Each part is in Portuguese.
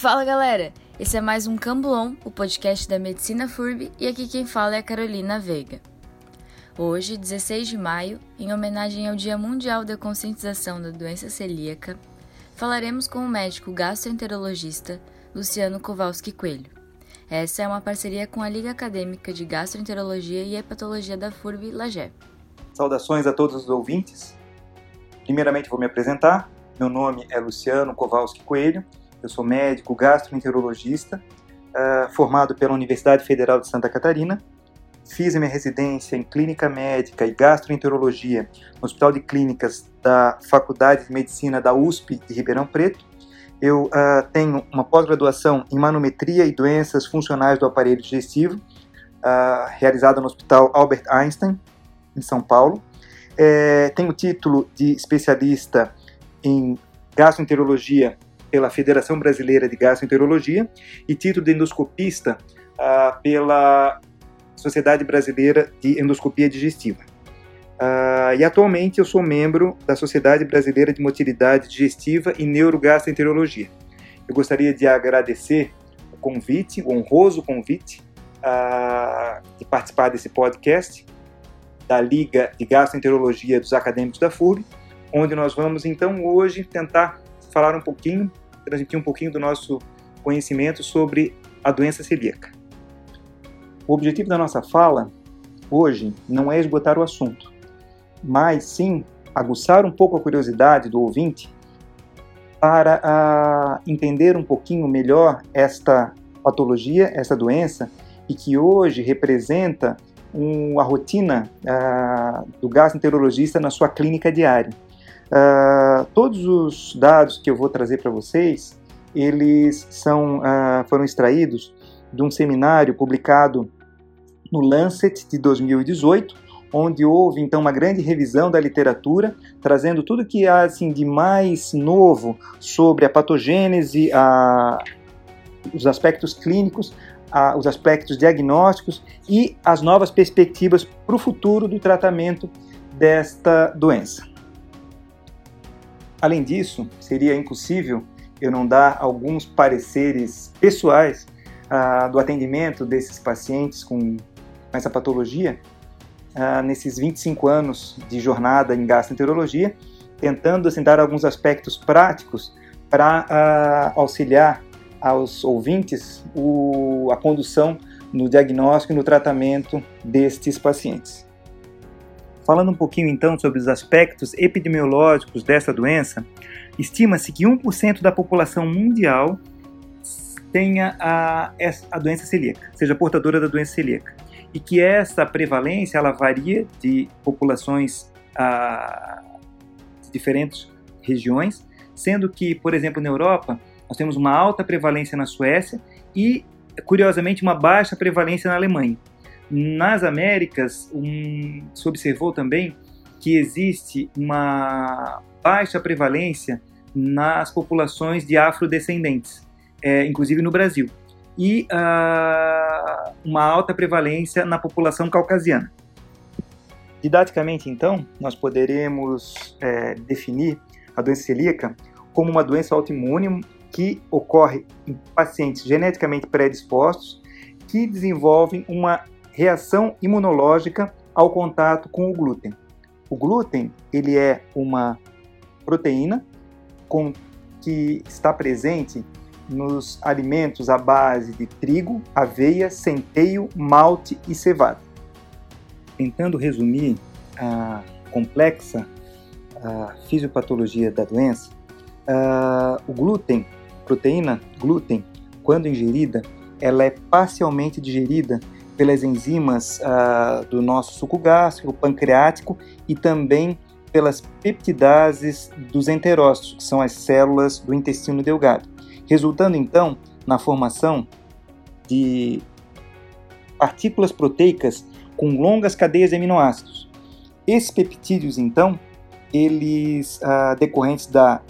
Fala galera, esse é mais um Camblon, o podcast da Medicina FURB, e aqui quem fala é a Carolina Veiga. Hoje, 16 de maio, em homenagem ao Dia Mundial da Conscientização da Doença Celíaca, falaremos com o médico gastroenterologista Luciano Kowalski Coelho. Essa é uma parceria com a Liga Acadêmica de Gastroenterologia e Hepatologia da FURB Lagé. Saudações a todos os ouvintes. Primeiramente vou me apresentar. Meu nome é Luciano Kowalski Coelho. Eu sou médico gastroenterologista, uh, formado pela Universidade Federal de Santa Catarina Fiz minha residência em clínica médica e gastroenterologia no Hospital de Clínicas da Faculdade de Medicina da USP de Ribeirão Preto. Eu uh, tenho uma pós-graduação em manometria e doenças funcionais do aparelho digestivo, uh, realizada no Hospital Albert Einstein, em São Paulo. É, tenho título de especialista em gastroenterologia pela Federação Brasileira de Gastroenterologia e título de endoscopista uh, pela Sociedade Brasileira de Endoscopia Digestiva. Uh, e atualmente eu sou membro da Sociedade Brasileira de Motilidade Digestiva e Neurogastroenterologia. Eu gostaria de agradecer o convite, o honroso convite uh, de participar desse podcast da Liga de Gastroenterologia dos Acadêmicos da FURB, onde nós vamos então hoje tentar falar um pouquinho, transmitir um pouquinho do nosso conhecimento sobre a doença celíaca. O objetivo da nossa fala hoje não é esgotar o assunto, mas sim aguçar um pouco a curiosidade do ouvinte para uh, entender um pouquinho melhor esta patologia, esta doença, e que hoje representa um, a rotina uh, do gastroenterologista na sua clínica diária. Uh, todos os dados que eu vou trazer para vocês, eles são, foram extraídos de um seminário publicado no Lancet de 2018, onde houve então uma grande revisão da literatura, trazendo tudo que há assim, de mais novo sobre a patogênese, a, os aspectos clínicos, a, os aspectos diagnósticos e as novas perspectivas para o futuro do tratamento desta doença. Além disso, seria impossível eu não dar alguns pareceres pessoais ah, do atendimento desses pacientes com com essa patologia uh, nesses 25 anos de jornada em gastroenterologia, tentando assim, dar alguns aspectos práticos para uh, auxiliar aos ouvintes o, a condução no diagnóstico e no tratamento destes pacientes. Falando um pouquinho então sobre os aspectos epidemiológicos dessa doença, estima-se que 1% da população mundial tenha a, a doença celíaca, seja portadora da doença celíaca e que essa prevalência ela varia de populações a diferentes regiões, sendo que, por exemplo, na Europa, nós temos uma alta prevalência na Suécia e, curiosamente, uma baixa prevalência na Alemanha. Nas Américas, um, se observou também que existe uma baixa prevalência nas populações de afrodescendentes, é, inclusive no Brasil e uh, uma alta prevalência na população caucasiana. Didaticamente, então, nós poderemos é, definir a doença celíaca como uma doença autoimune que ocorre em pacientes geneticamente predispostos que desenvolvem uma reação imunológica ao contato com o glúten. O glúten ele é uma proteína com, que está presente nos alimentos à base de trigo, aveia, centeio, malte e cevada. Tentando resumir a complexa a fisiopatologia da doença, o glúten, proteína glúten, quando ingerida, ela é parcialmente digerida pelas enzimas do nosso suco gástrico, pancreático e também pelas peptidases dos enterócitos, que são as células do intestino delgado resultando então na formação de partículas proteicas com longas cadeias de aminoácidos. Esses peptídeos, então, eles ah, decorrentes da,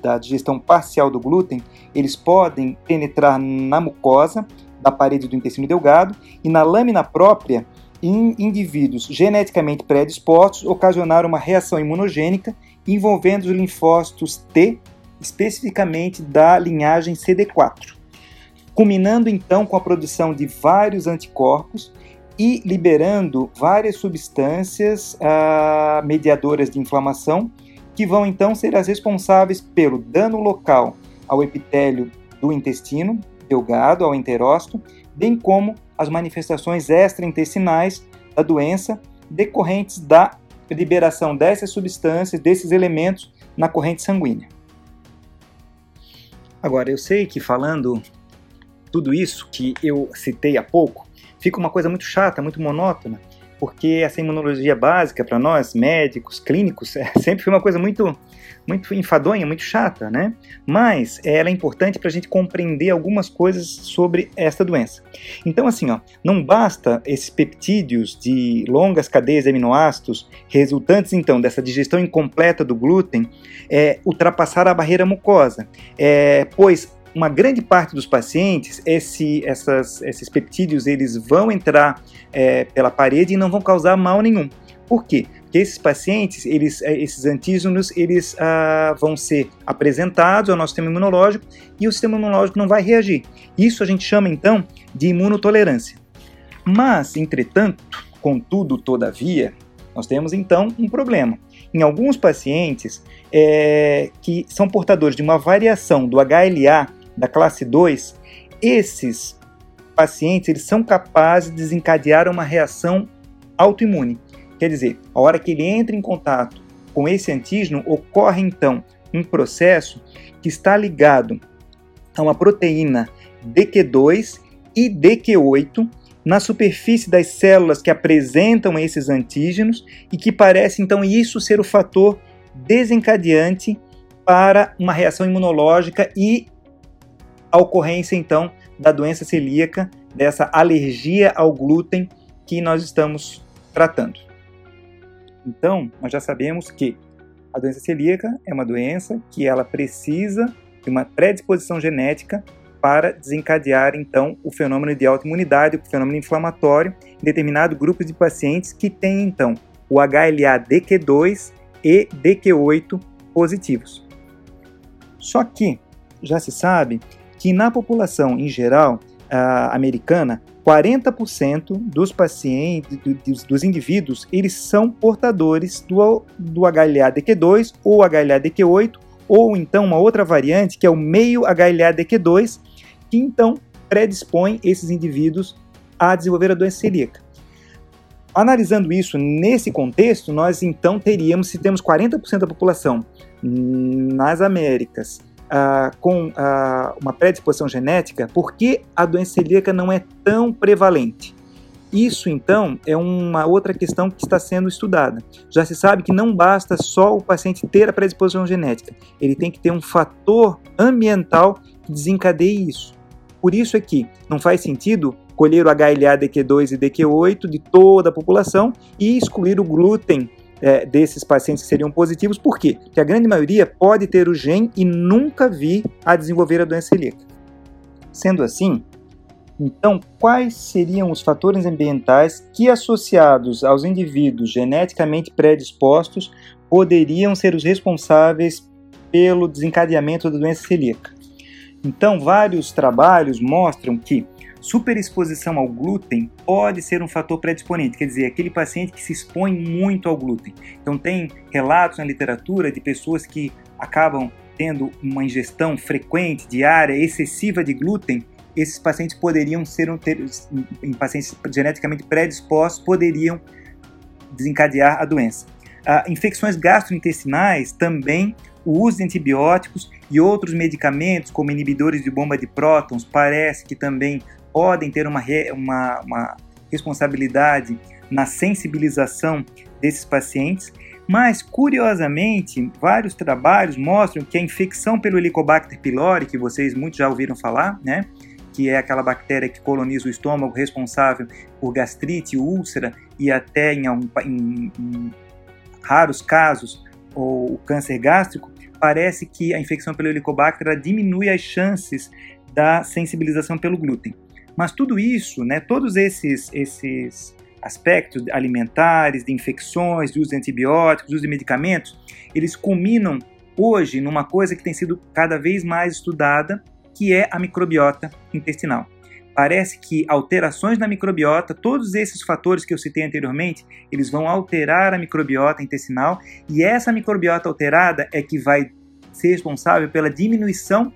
da digestão parcial do glúten, eles podem penetrar na mucosa, da parede do intestino delgado e na lâmina própria em indivíduos geneticamente predispostos ocasionaram uma reação imunogênica envolvendo os linfócitos T, especificamente da linhagem CD4, culminando então com a produção de vários anticorpos e liberando várias substâncias ah, mediadoras de inflamação que vão então ser as responsáveis pelo dano local ao epitélio do intestino delgado, ao enterócito, bem como as manifestações extraintestinais da doença decorrentes da liberação dessas substâncias, desses elementos na corrente sanguínea. Agora, eu sei que falando tudo isso que eu citei há pouco, fica uma coisa muito chata, muito monótona, porque essa imunologia básica para nós, médicos, clínicos, é, sempre foi uma coisa muito, muito enfadonha, muito chata, né? Mas ela é importante para a gente compreender algumas coisas sobre esta doença. Então, assim, ó, não basta esses peptídeos de longas cadeias de aminoácidos resultantes, então, dessa digestão incompleta do glúten, é, ultrapassar a barreira mucosa, é, pois uma grande parte dos pacientes, esse, essas, esses peptídeos eles vão entrar é, pela parede e não vão causar mal nenhum. Por quê? Porque esses pacientes, eles, é, esses antígenos, eles ah, vão ser apresentados ao nosso sistema imunológico e o sistema imunológico não vai reagir. Isso a gente chama então de imunotolerância. Mas, entretanto, contudo, todavia, nós temos então um problema. Em alguns pacientes é, que são portadores de uma variação do HLA da classe 2, esses pacientes eles são capazes de desencadear uma reação autoimune. Quer dizer, a hora que ele entra em contato com esse antígeno, ocorre então um processo que está ligado a uma proteína DQ2 e DQ8 na superfície das células que apresentam esses antígenos e que parece então isso ser o fator desencadeante para uma reação imunológica e a ocorrência então da doença celíaca, dessa alergia ao glúten que nós estamos tratando. Então, nós já sabemos que a doença celíaca é uma doença que ela precisa de uma predisposição genética para desencadear então o fenômeno de autoimunidade, o fenômeno inflamatório em determinado grupo de pacientes que tem então o HLA-DQ2 e DQ8 positivos. Só que já se sabe que na população em geral uh, americana, 40% dos pacientes, dos, dos, indivíduos, eles são portadores do, do HLA-DQ2 ou HLA-DQ8, ou então uma outra variante que é o meio HLA-DQ2, que então predispõe esses indivíduos a desenvolver a doença celíaca. Analisando isso nesse contexto, nós então teríamos, se temos 40% da população nas Américas ah, com ah, uma predisposição genética, por que a doença celíaca não é tão prevalente? Isso, então, é uma outra questão que está sendo estudada. Já se sabe que não basta só o paciente ter a predisposição genética, ele tem que ter um fator ambiental que desencadeie isso. Por isso é que não faz sentido colher o HLA DQ2 e DQ8 de toda a população e excluir o glúten é, desses pacientes que seriam positivos, por quê? Porque a grande maioria pode ter o gene e nunca vir a desenvolver a doença celíaca. Sendo assim, então, quais seriam os fatores ambientais que, associados aos indivíduos geneticamente predispostos, poderiam ser os responsáveis pelo desencadeamento da doença celíaca? Então, vários trabalhos mostram que Superexposição ao glúten pode ser um fator predisponente, quer dizer, aquele paciente que se expõe muito ao glúten. Então, tem relatos na literatura de pessoas que acabam tendo uma ingestão frequente, diária, excessiva de glúten. Esses pacientes poderiam ser, um, ter, em pacientes geneticamente predispostos, poderiam desencadear a doença. Ah, infecções gastrointestinais também o uso de antibióticos e outros medicamentos, como inibidores de bomba de prótons, parece que também podem ter uma, uma, uma responsabilidade na sensibilização desses pacientes, mas curiosamente, vários trabalhos mostram que a infecção pelo Helicobacter pylori, que vocês muitos já ouviram falar, né, que é aquela bactéria que coloniza o estômago responsável por gastrite, úlcera e até em, em, em raros casos o câncer gástrico, parece que a infecção pelo Helicobacter diminui as chances da sensibilização pelo glúten. Mas tudo isso, né, todos esses, esses aspectos alimentares, de infecções, de uso de antibióticos, de uso de medicamentos, eles culminam hoje numa coisa que tem sido cada vez mais estudada, que é a microbiota intestinal. Parece que alterações na microbiota, todos esses fatores que eu citei anteriormente, eles vão alterar a microbiota intestinal e essa microbiota alterada é que vai ser responsável pela diminuição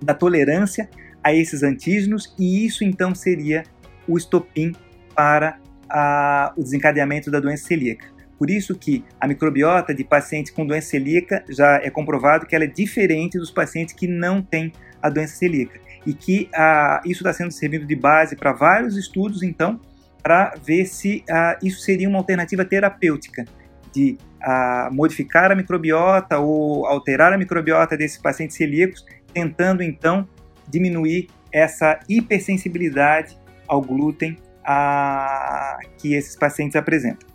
da tolerância a esses antígenos e isso então seria o estopim para a, o desencadeamento da doença celíaca. Por isso que a microbiota de pacientes com doença celíaca já é comprovado que ela é diferente dos pacientes que não têm a doença celíaca. E que isso está sendo servido de base para vários estudos, então, para ver se isso seria uma alternativa terapêutica de modificar a microbiota ou alterar a microbiota desses pacientes celíacos, tentando então diminuir essa hipersensibilidade ao glúten a, que esses pacientes apresentam.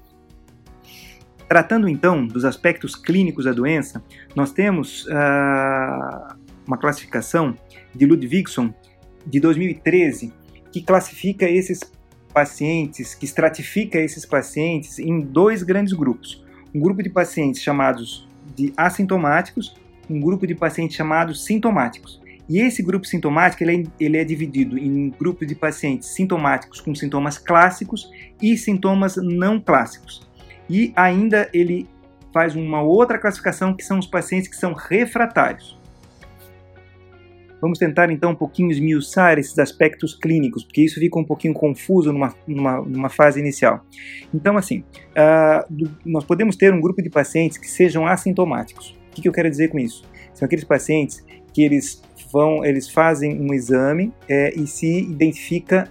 Tratando então dos aspectos clínicos da doença, nós temos uh, uma classificação de Ludwigson de 2013 que classifica esses pacientes, que estratifica esses pacientes em dois grandes grupos. Um grupo de pacientes chamados de assintomáticos, um grupo de pacientes chamados sintomáticos. E esse grupo sintomático ele é, ele é dividido em grupos de pacientes sintomáticos com sintomas clássicos e sintomas não clássicos. E ainda ele faz uma outra classificação que são os pacientes que são refratários. Vamos tentar então um pouquinho esmiuçar esses aspectos clínicos, porque isso fica um pouquinho confuso numa, numa, numa fase inicial. Então, assim, uh, do, nós podemos ter um grupo de pacientes que sejam assintomáticos. O que, que eu quero dizer com isso? São aqueles pacientes que eles vão, eles fazem um exame é, e se identifica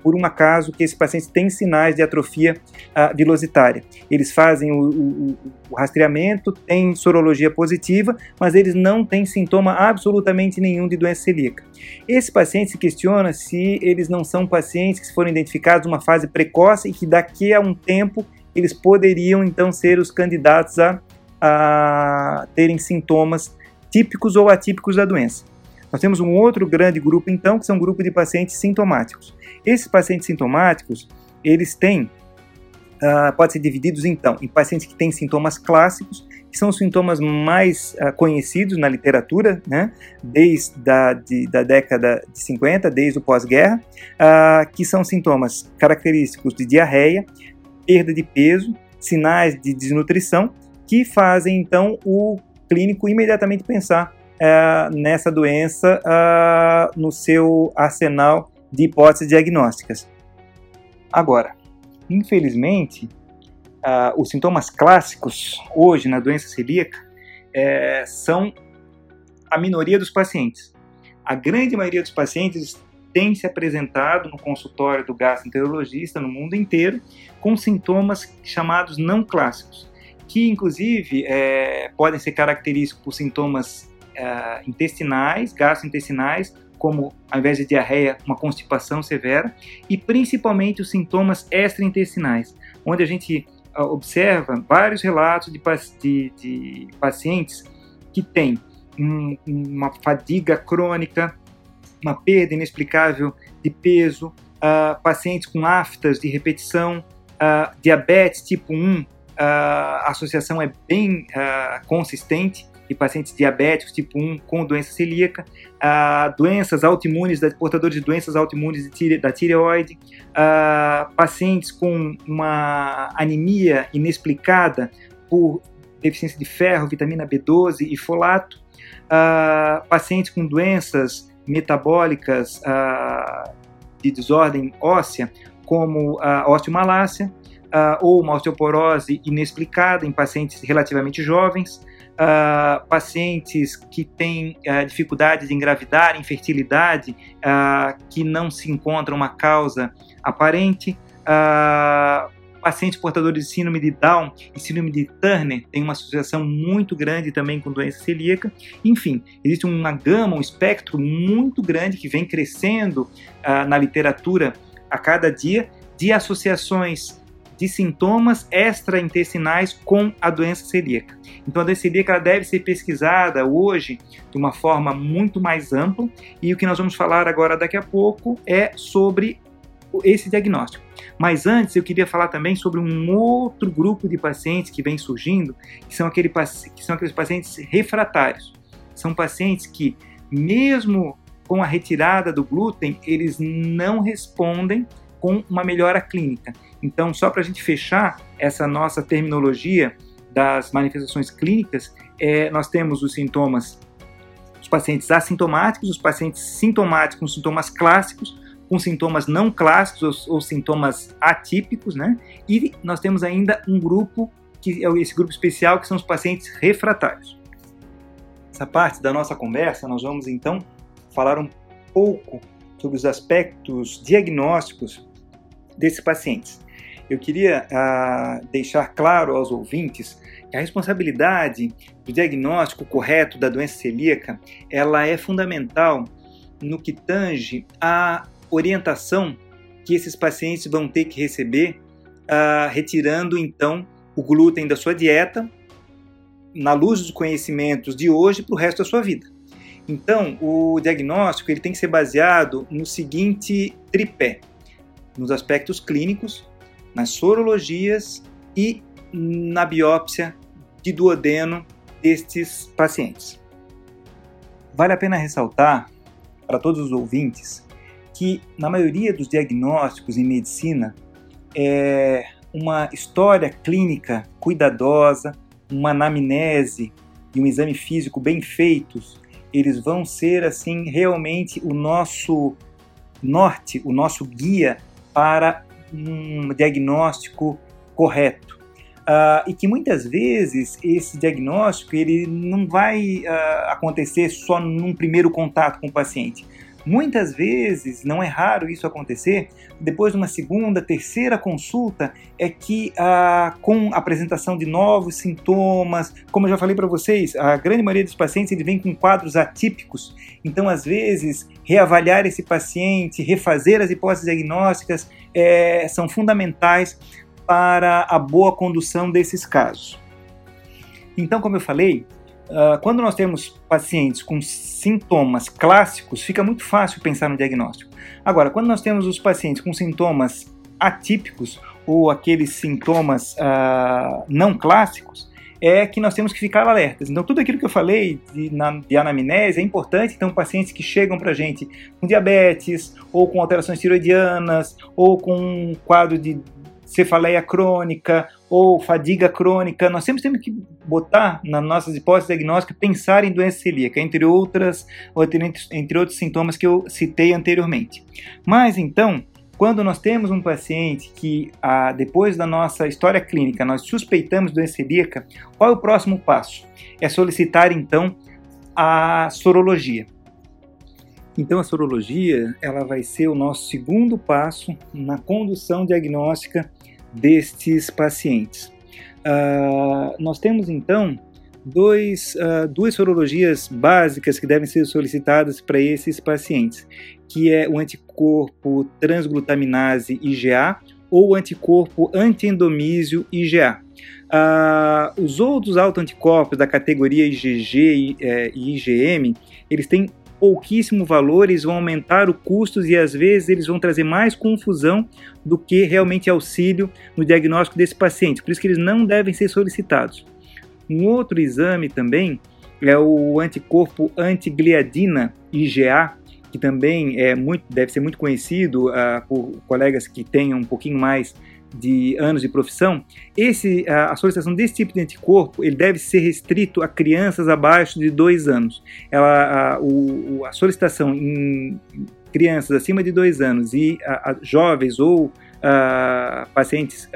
por um acaso que esse paciente tem sinais de atrofia uh, vilositária. Eles fazem o, o, o, rastreamento, tem sorologia positiva, mas eles não têm sintoma absolutamente nenhum de doença celíaca. Esse paciente se questiona se eles não são pacientes que foram identificados numa fase precoce e que daqui a um tempo eles poderiam então ser os candidatos a, a terem sintomas típicos ou atípicos da doença. Nós temos um outro grande grupo, então, que são um grupo de pacientes sintomáticos. Esses pacientes sintomáticos, eles têm, uh, podem ser divididos, então, em pacientes que têm sintomas clássicos, que são os sintomas mais uh, conhecidos na literatura, né, desde a de, da década de 50, desde o pós-guerra, uh, que são sintomas característicos de diarreia, perda de peso, sinais de desnutrição, que fazem, então, o clínico imediatamente pensar é, nessa doença uh, no seu arsenal de hipóteses diagnósticas. Agora, infelizmente, uh, os sintomas clássicos hoje na doença celíaca é, são a minoria dos pacientes. A grande maioria dos pacientes tem se apresentado no consultório do gastroenterologista no mundo inteiro com sintomas chamados não clássicos, que inclusive é, podem ser característicos por sintomas é, intestinais, gastrointestinais, como ao invés de diarreia, uma constipação severa, e principalmente os sintomas extraintestinais, onde a gente uh, observa vários relatos de, de, de pacientes que têm um, uma fadiga crônica, uma perda inexplicável de peso, uh, pacientes com aftas de repetição, uh, diabetes tipo 1, a associação é bem consistente, de pacientes diabéticos tipo 1 com doença celíaca, uh, doenças autoimunes, portadores de doenças autoimunes da tireoide, uh, pacientes com uma anemia inexplicada por deficiência de ferro, vitamina B12 e folato, uh, pacientes com doenças metabólicas de desordem óssea, como a osteomalácia, ou uma osteoporose inexplicada em pacientes relativamente jovens, uh, pacientes que têm uh, dificuldade de engravidar, infertilidade, uh, que não se encontra uma causa aparente, pacientes portadores de síndrome de Down e síndrome de Turner têm uma associação muito grande também com doença celíaca. Enfim, existe uma gama, um espectro muito grande que vem crescendo na literatura a cada dia de associações de sintomas extraintestinais com a doença celíaca. Então, a doença celíaca deve ser pesquisada hoje de uma forma muito mais ampla e o que nós vamos falar agora daqui a pouco é sobre esse diagnóstico. Mas antes eu queria falar também sobre um outro grupo de pacientes que vem surgindo, que são, aquele, que são aqueles pacientes refratários. São pacientes que, mesmo com a retirada do glúten, eles não respondem com uma melhora clínica. Então, só para a gente fechar essa nossa terminologia das manifestações clínicas, é, nós temos os sintomas, os pacientes assintomáticos, os pacientes sintomáticos com sintomas clássicos, com sintomas não clássicos ou, ou, sintomas atípicos, né? E nós temos ainda um grupo que é esse grupo especial que são os pacientes refratários. Essa parte da nossa conversa nós vamos então falar um pouco sobre os aspectos diagnósticos desses pacientes. Eu queria ah, deixar claro aos ouvintes que a responsabilidade do diagnóstico correto da doença celíaca ela é fundamental no que tange a orientação que esses pacientes vão ter que receber, ah, retirando então o glúten da sua dieta, na luz dos conhecimentos de hoje para o resto da sua vida. Então, o diagnóstico ele tem que ser baseado no seguinte tripé: nos aspectos clínicos, nas sorologias e na biópsia de duodeno destes pacientes. Vale a pena ressaltar para todos os ouvintes que na maioria dos diagnósticos em medicina é uma história clínica cuidadosa, uma anamnese e um exame físico bem feitos, eles vão ser assim realmente o nosso norte, o nosso guia para um diagnóstico correto. Uh, e que muitas vezes esse diagnóstico ele não vai uh, acontecer só num primeiro contato com o paciente. Muitas vezes, não é raro isso acontecer, depois de uma segunda, terceira consulta, é que ah, com a apresentação de novos sintomas, como eu já falei para vocês, a grande maioria dos pacientes ele vem com quadros atípicos, então às vezes reavaliar esse paciente, refazer as hipóteses diagnósticas é, são fundamentais para a boa condução desses casos. Então, como eu falei, Uh, quando nós temos pacientes com sintomas clássicos, fica muito fácil pensar no diagnóstico. Agora, quando nós temos os pacientes com sintomas atípicos ou aqueles sintomas uh, não clássicos, é que nós temos que ficar alertas. Então, tudo aquilo que eu falei de, na, de anamnese é importante. Então, pacientes que chegam para a gente com diabetes, ou com alterações tiroidianas, ou com um quadro de cefaleia crônica ou fadiga crônica, nós sempre temos que botar nas nossas hipóteses diagnósticas pensar em doença celíaca, entre outras, entre outros sintomas que eu citei anteriormente. Mas então, quando nós temos um paciente que, ah, depois da nossa história clínica, nós suspeitamos doença celíaca, qual é o próximo passo? É solicitar então a sorologia. Então a sorologia ela vai ser o nosso segundo passo na condução diagnóstica destes pacientes. Uh, nós temos então dois, uh, duas sorologias básicas que devem ser solicitadas para esses pacientes, que é o anticorpo transglutaminase IgA ou anticorpo antiendomísio IgA. Uh, os outros autoanticorpos da categoria IgG e, e IgM, eles têm pouquíssimo valor, eles vão aumentar os custos e às vezes eles vão trazer mais confusão do que realmente auxílio no diagnóstico desse paciente. Por isso que eles não devem ser solicitados. Um outro exame também é o anticorpo antigliadina IgA, que também é muito, deve ser muito conhecido uh, por colegas que tenham um pouquinho mais de anos de profissão, esse, a, a, solicitação desse tipo de anticorpo ele deve ser restrito a crianças abaixo de dois anos. Ela, a, o, a solicitação em crianças acima de dois anos e a, jovens ou pacientes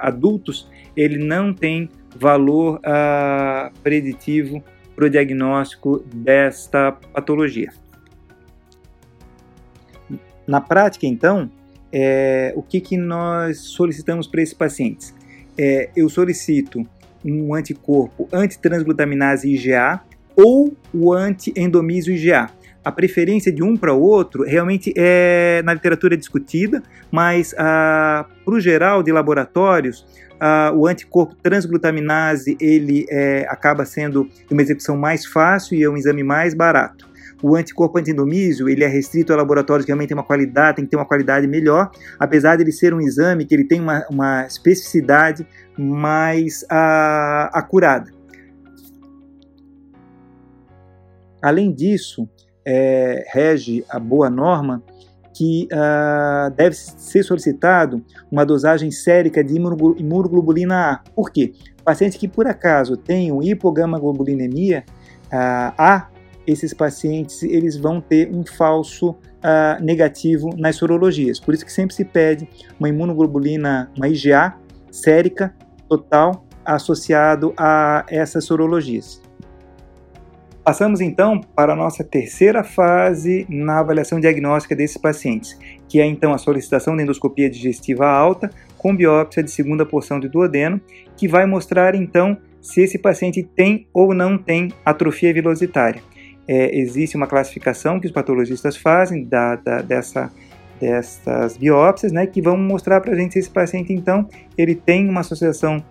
adultos, ele não tem valor preditivo para o diagnóstico desta patologia. Na prática, então, é, o que, que nós solicitamos para esses pacientes? É, eu solicito um anticorpo antitransglutaminase IgA ou o antiendomísio IgA. a preferência de um para o outro realmente é na literatura é discutida, mas ah, para o geral de laboratórios, ah, o anticorpo transglutaminase ele é, acaba sendo uma execução mais fácil e é um exame mais barato. O anticorpo antiendomísio ele é restrito a laboratórios que realmente tem uma qualidade, tem que ter uma qualidade melhor, apesar de ele ser um exame que ele tem uma, uma especificidade mais ah, acurada. Além disso, é, rege a boa norma que uh, deve ser solicitado uma dosagem sérica de imunoglobulina A. Por quê? Pacientes que por acaso tenham hipogamaglobulinemia uh, A, esses pacientes eles vão ter um falso uh, negativo nas sorologias. Por isso que sempre se pede uma imunoglobulina, uma IgA sérica total associado a essas sorologias. Passamos então para a nossa terceira fase na avaliação diagnóstica desses pacientes, que é então a solicitação de endoscopia digestiva alta com biópsia de segunda porção de duodeno, que vai mostrar então se esse paciente tem ou não tem atrofia vilositária. É, existe uma classificação que os patologistas fazem da, da, dessa, dessas biópsias, né, que vão mostrar para a gente se esse paciente então ele tem uma associação,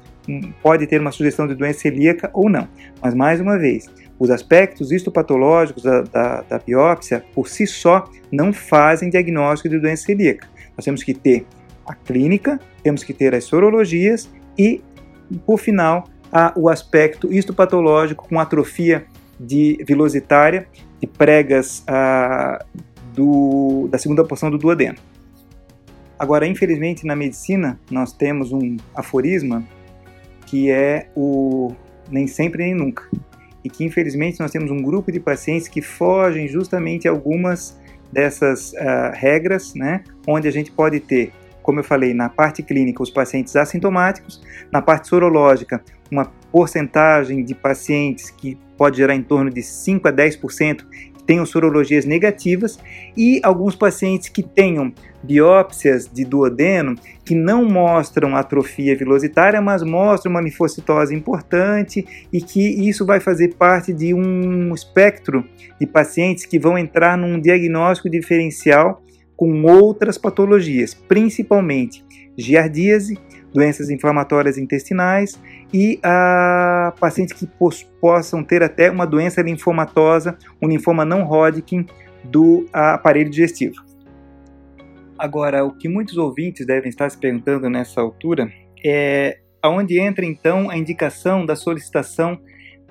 pode ter uma sugestão de doença celíaca ou não. Mas mais uma vez, os aspectos histopatológicos da, da, da, biópsia, por si só, não fazem diagnóstico de doença celíaca. Nós temos que ter a clínica, temos que ter as sorologias e, por final, a, o aspecto histopatológico com atrofia de vilositária de pregas a, do, da segunda porção do duodeno. Agora, infelizmente, na medicina, nós temos um aforisma que é o nem sempre nem nunca e que infelizmente nós temos um grupo de pacientes que fogem justamente algumas dessas uh, regras, né, onde a gente pode ter, como eu falei, na parte clínica os pacientes assintomáticos, na parte sorológica uma porcentagem de pacientes que pode gerar em torno de 5 a 10% tenham sorologias negativas e alguns pacientes que tenham biópsias de duodeno que não mostram atrofia vilositária, mas mostram uma linfocitose importante e que isso vai fazer parte de um espectro de pacientes que vão entrar num diagnóstico diferencial com outras patologias, principalmente giardíase, doenças inflamatórias intestinais e a pacientes que possam ter até uma doença linfomatosa, um linfoma não Hodgkin do aparelho digestivo. Agora, o que muitos ouvintes devem estar se perguntando nessa altura é aonde entra então a indicação da solicitação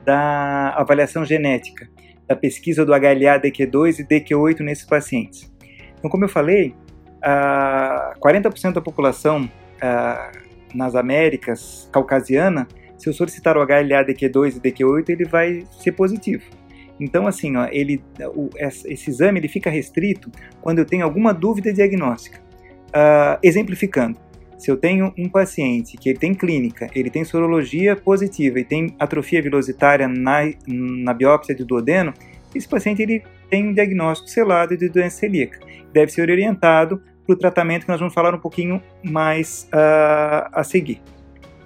da avaliação genética, da pesquisa do HLA-DQ2 e DQ8 nesses pacientes. Então, como eu falei, 40% da população nas Américas caucasiana, se eu solicitar o HLA-DQ2 e DQ8, ele vai ser positivo. Então, assim, ó, ele, o, esse exame ele fica restrito quando eu tenho alguma dúvida diagnóstica. Uh, exemplificando, se eu tenho um paciente que ele tem clínica, ele tem sorologia positiva e tem atrofia vilositária na, na biópsia de duodeno, esse paciente ele tem um diagnóstico selado de doença celíaca. Deve ser orientado para o tratamento que nós vamos falar um pouquinho mais uh, a seguir.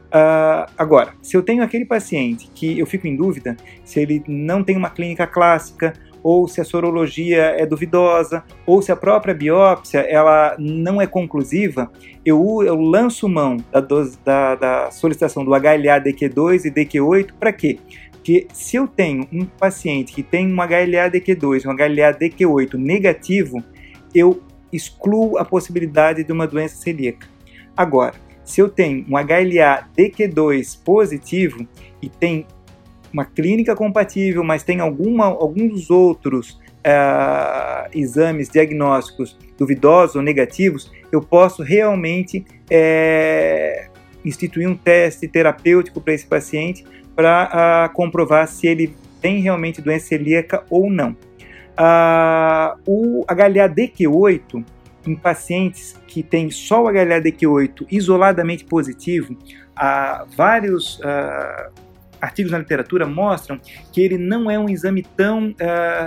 Uh, agora, se eu tenho aquele paciente que eu fico em dúvida se ele não tem uma clínica clássica, ou se a sorologia é duvidosa, ou se a própria biópsia ela não é conclusiva, eu, eu lanço mão da, da, da solicitação do HLA DQ2 e DQ8 para quê? Porque se eu tenho um paciente que tem um HLA DQ2 e um HLA DQ8 negativo, eu excluo a possibilidade de uma doença celíaca. Agora, se eu tenho um HLA DQ2 positivo e tem uma clínica compatível, mas tem alguma, alguns outros uh, exames diagnósticos duvidosos ou negativos, eu posso realmente é, instituir um teste terapêutico para esse paciente para uh, comprovar se ele tem realmente doença celíaca ou não. Uh, o HLA-DQ8, em pacientes que têm só o HLA-DQ8 isoladamente positivo, uh, vários uh, artigos na literatura mostram que ele não é um exame tão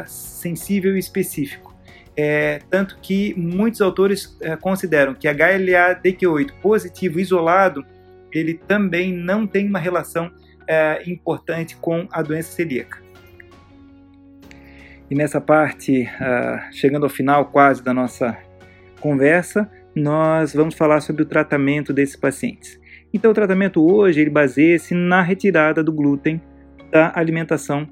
sensível e específico. É, tanto que muitos autores consideram que HLA-DQ8 positivo isolado ele também não tem uma relação importante com a doença celíaca. E nessa parte, uh, chegando ao final quase da nossa conversa, nós vamos falar sobre o tratamento desses pacientes. Então, o tratamento hoje ele baseia-se na retirada do glúten da alimentação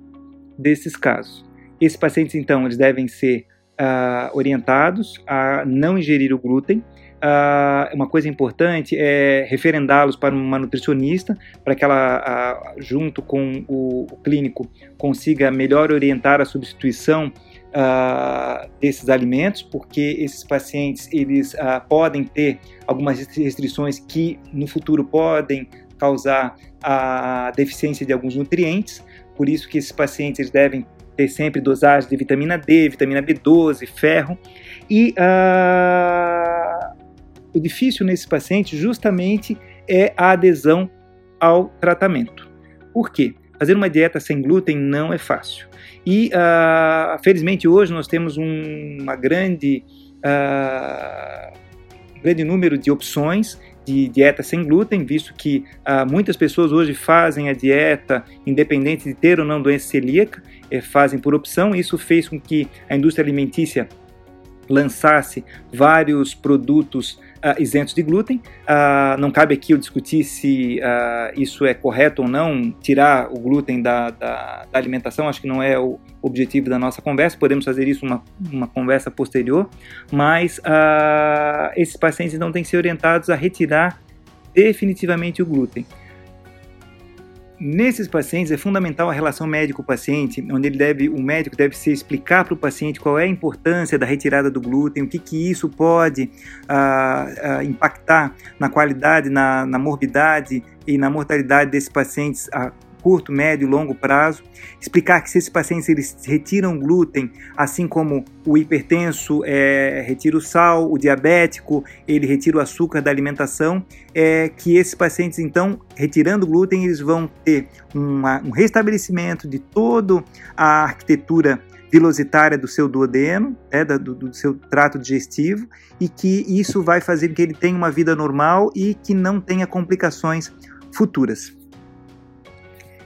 desses casos. Esses pacientes, então, eles devem ser uh, orientados a não ingerir o glúten. Uh, uma coisa importante é referendá-los para uma nutricionista, para que ela, junto com o, o, clínico, consiga melhor orientar a substituição uh, desses alimentos, porque esses pacientes eles uh, podem ter algumas restrições que no futuro podem causar a deficiência de alguns nutrientes. Por isso que esses pacientes eles devem ter sempre dosagem de vitamina D, vitamina B12, ferro. E o difícil nesses pacientes justamente é a adesão ao tratamento. Por quê? Fazer uma dieta sem glúten não é fácil. E, uh, felizmente, hoje nós temos um, uma grande, uh, grande número de opções de dieta sem glúten, visto que uh, muitas pessoas hoje fazem a dieta independente de ter ou não doença celíaca, eh, fazem por opção. Isso fez com que a indústria alimentícia lançasse vários produtos uh, isentos de glúten. Uh, não cabe aqui eu discutir se uh, isso é correto ou não, tirar o glúten da, da, da, alimentação, acho que não é o objetivo da nossa conversa, podemos fazer isso uma, uma conversa posterior, mas esses pacientes não têm que ser orientados a retirar definitivamente o glúten. Nesses pacientes é fundamental a relação médico-paciente, onde ele deve, o médico deve se explicar para o paciente qual é a importância da retirada do glúten, o que, que isso pode ah, ah, impactar na qualidade, na, na, morbidade e na mortalidade desses pacientes a curto, médio e longo prazo, explicar que se esses pacientes eles retiram glúten, assim como o hipertenso é, retira o sal, o diabético ele retira o açúcar da alimentação, é que esses pacientes então retirando glúten eles vão ter uma, um restabelecimento de toda a arquitetura vilositária do seu duodeno, é, do, do, seu trato digestivo, e que isso vai fazer com que ele tenha uma vida normal e que não tenha complicações futuras.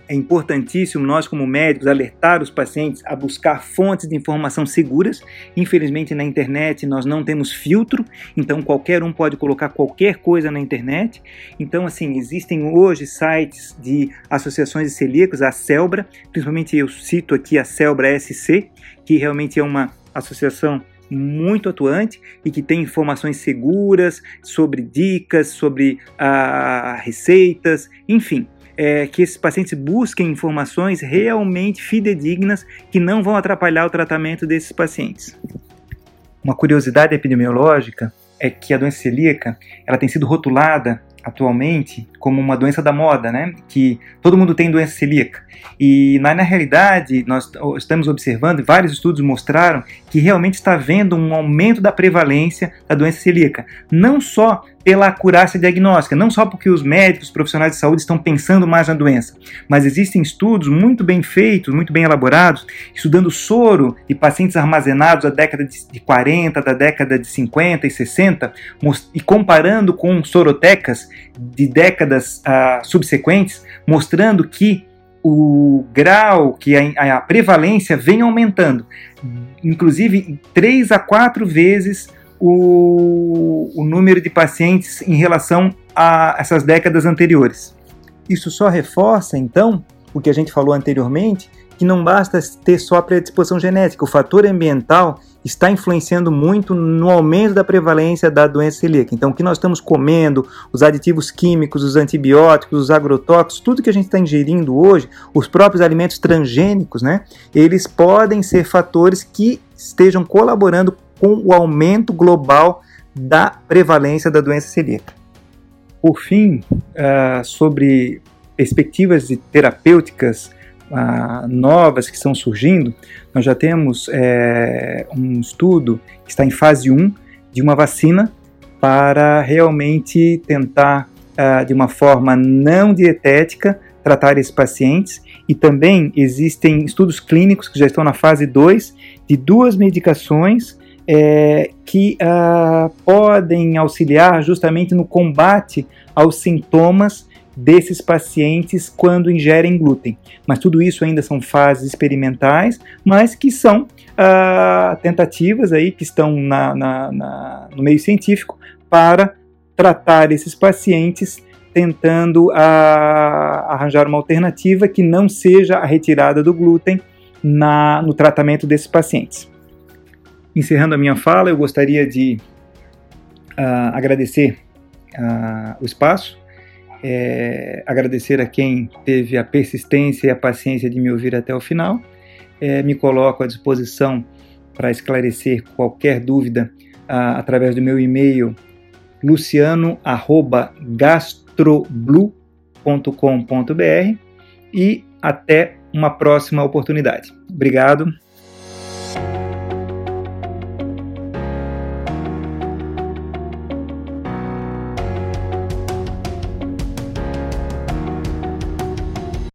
É importantíssimo nós, como médicos, alertar os pacientes a buscar fontes de informação seguras. Infelizmente, na internet nós não temos filtro, então qualquer um pode colocar qualquer coisa na internet. Então, assim, existem hoje sites de associações de celíacos, a Celbra, principalmente eu cito aqui a Celbra SC, que realmente é uma associação muito atuante e que tem informações seguras sobre dicas, sobre ah, receitas, enfim é, que esses pacientes busquem informações realmente fidedignas que não vão atrapalhar o tratamento desses pacientes. Uma curiosidade epidemiológica é que a doença celíaca ela tem sido rotulada atualmente como uma doença da moda, né? Que todo mundo tem doença celíaca. E na, na realidade, nós estamos observando, vários estudos mostraram que realmente está havendo um aumento da prevalência da doença celíaca. Não só pela acurácia diagnóstica, não só porque os médicos, profissionais de saúde estão pensando mais na doença, mas existem estudos muito bem feitos, muito bem elaborados, estudando soro de pacientes armazenados da década de 40, da década de 50 e 60, e comparando com sorotecas de décadas uh, subsequentes, mostrando que o grau, que a, a prevalência vem aumentando, inclusive três a quatro vezes o, o número de pacientes em relação a essas décadas anteriores. Isso só reforça, então, o que a gente falou anteriormente, que não basta ter só a predisposição genética, o fator ambiental está influenciando muito no aumento da prevalência da doença celíaca. Então, o que nós estamos comendo, os aditivos químicos, os antibióticos, os agrotóxicos, tudo que a gente está ingerindo hoje, os próprios alimentos transgênicos, né, eles podem ser fatores que estejam colaborando com o aumento global da prevalência da doença celíaca. Por fim, uh, sobre perspectivas de terapêuticas uh, novas que estão surgindo, nós já temos é, um estudo que está em fase 1 de uma vacina para realmente tentar, uh, de uma forma não dietética, tratar esses pacientes. E também existem estudos clínicos que já estão na fase 2 de duas medicações é, que uh, podem auxiliar justamente no combate aos sintomas desses pacientes quando ingerem glúten. Mas tudo isso ainda são fases experimentais, mas que são uh, tentativas aí que estão na, na, na, no meio científico para tratar esses pacientes tentando uh, arranjar uma alternativa que não seja a retirada do glúten na, no tratamento desses pacientes. Encerrando a minha fala, eu gostaria de uh, agradecer uh, o espaço, é, agradecer a quem teve a persistência e a paciência de me ouvir até o final. É, me coloco à disposição para esclarecer qualquer dúvida uh, através do meu e-mail luciano@gastroblue.com.br e até uma próxima oportunidade. Obrigado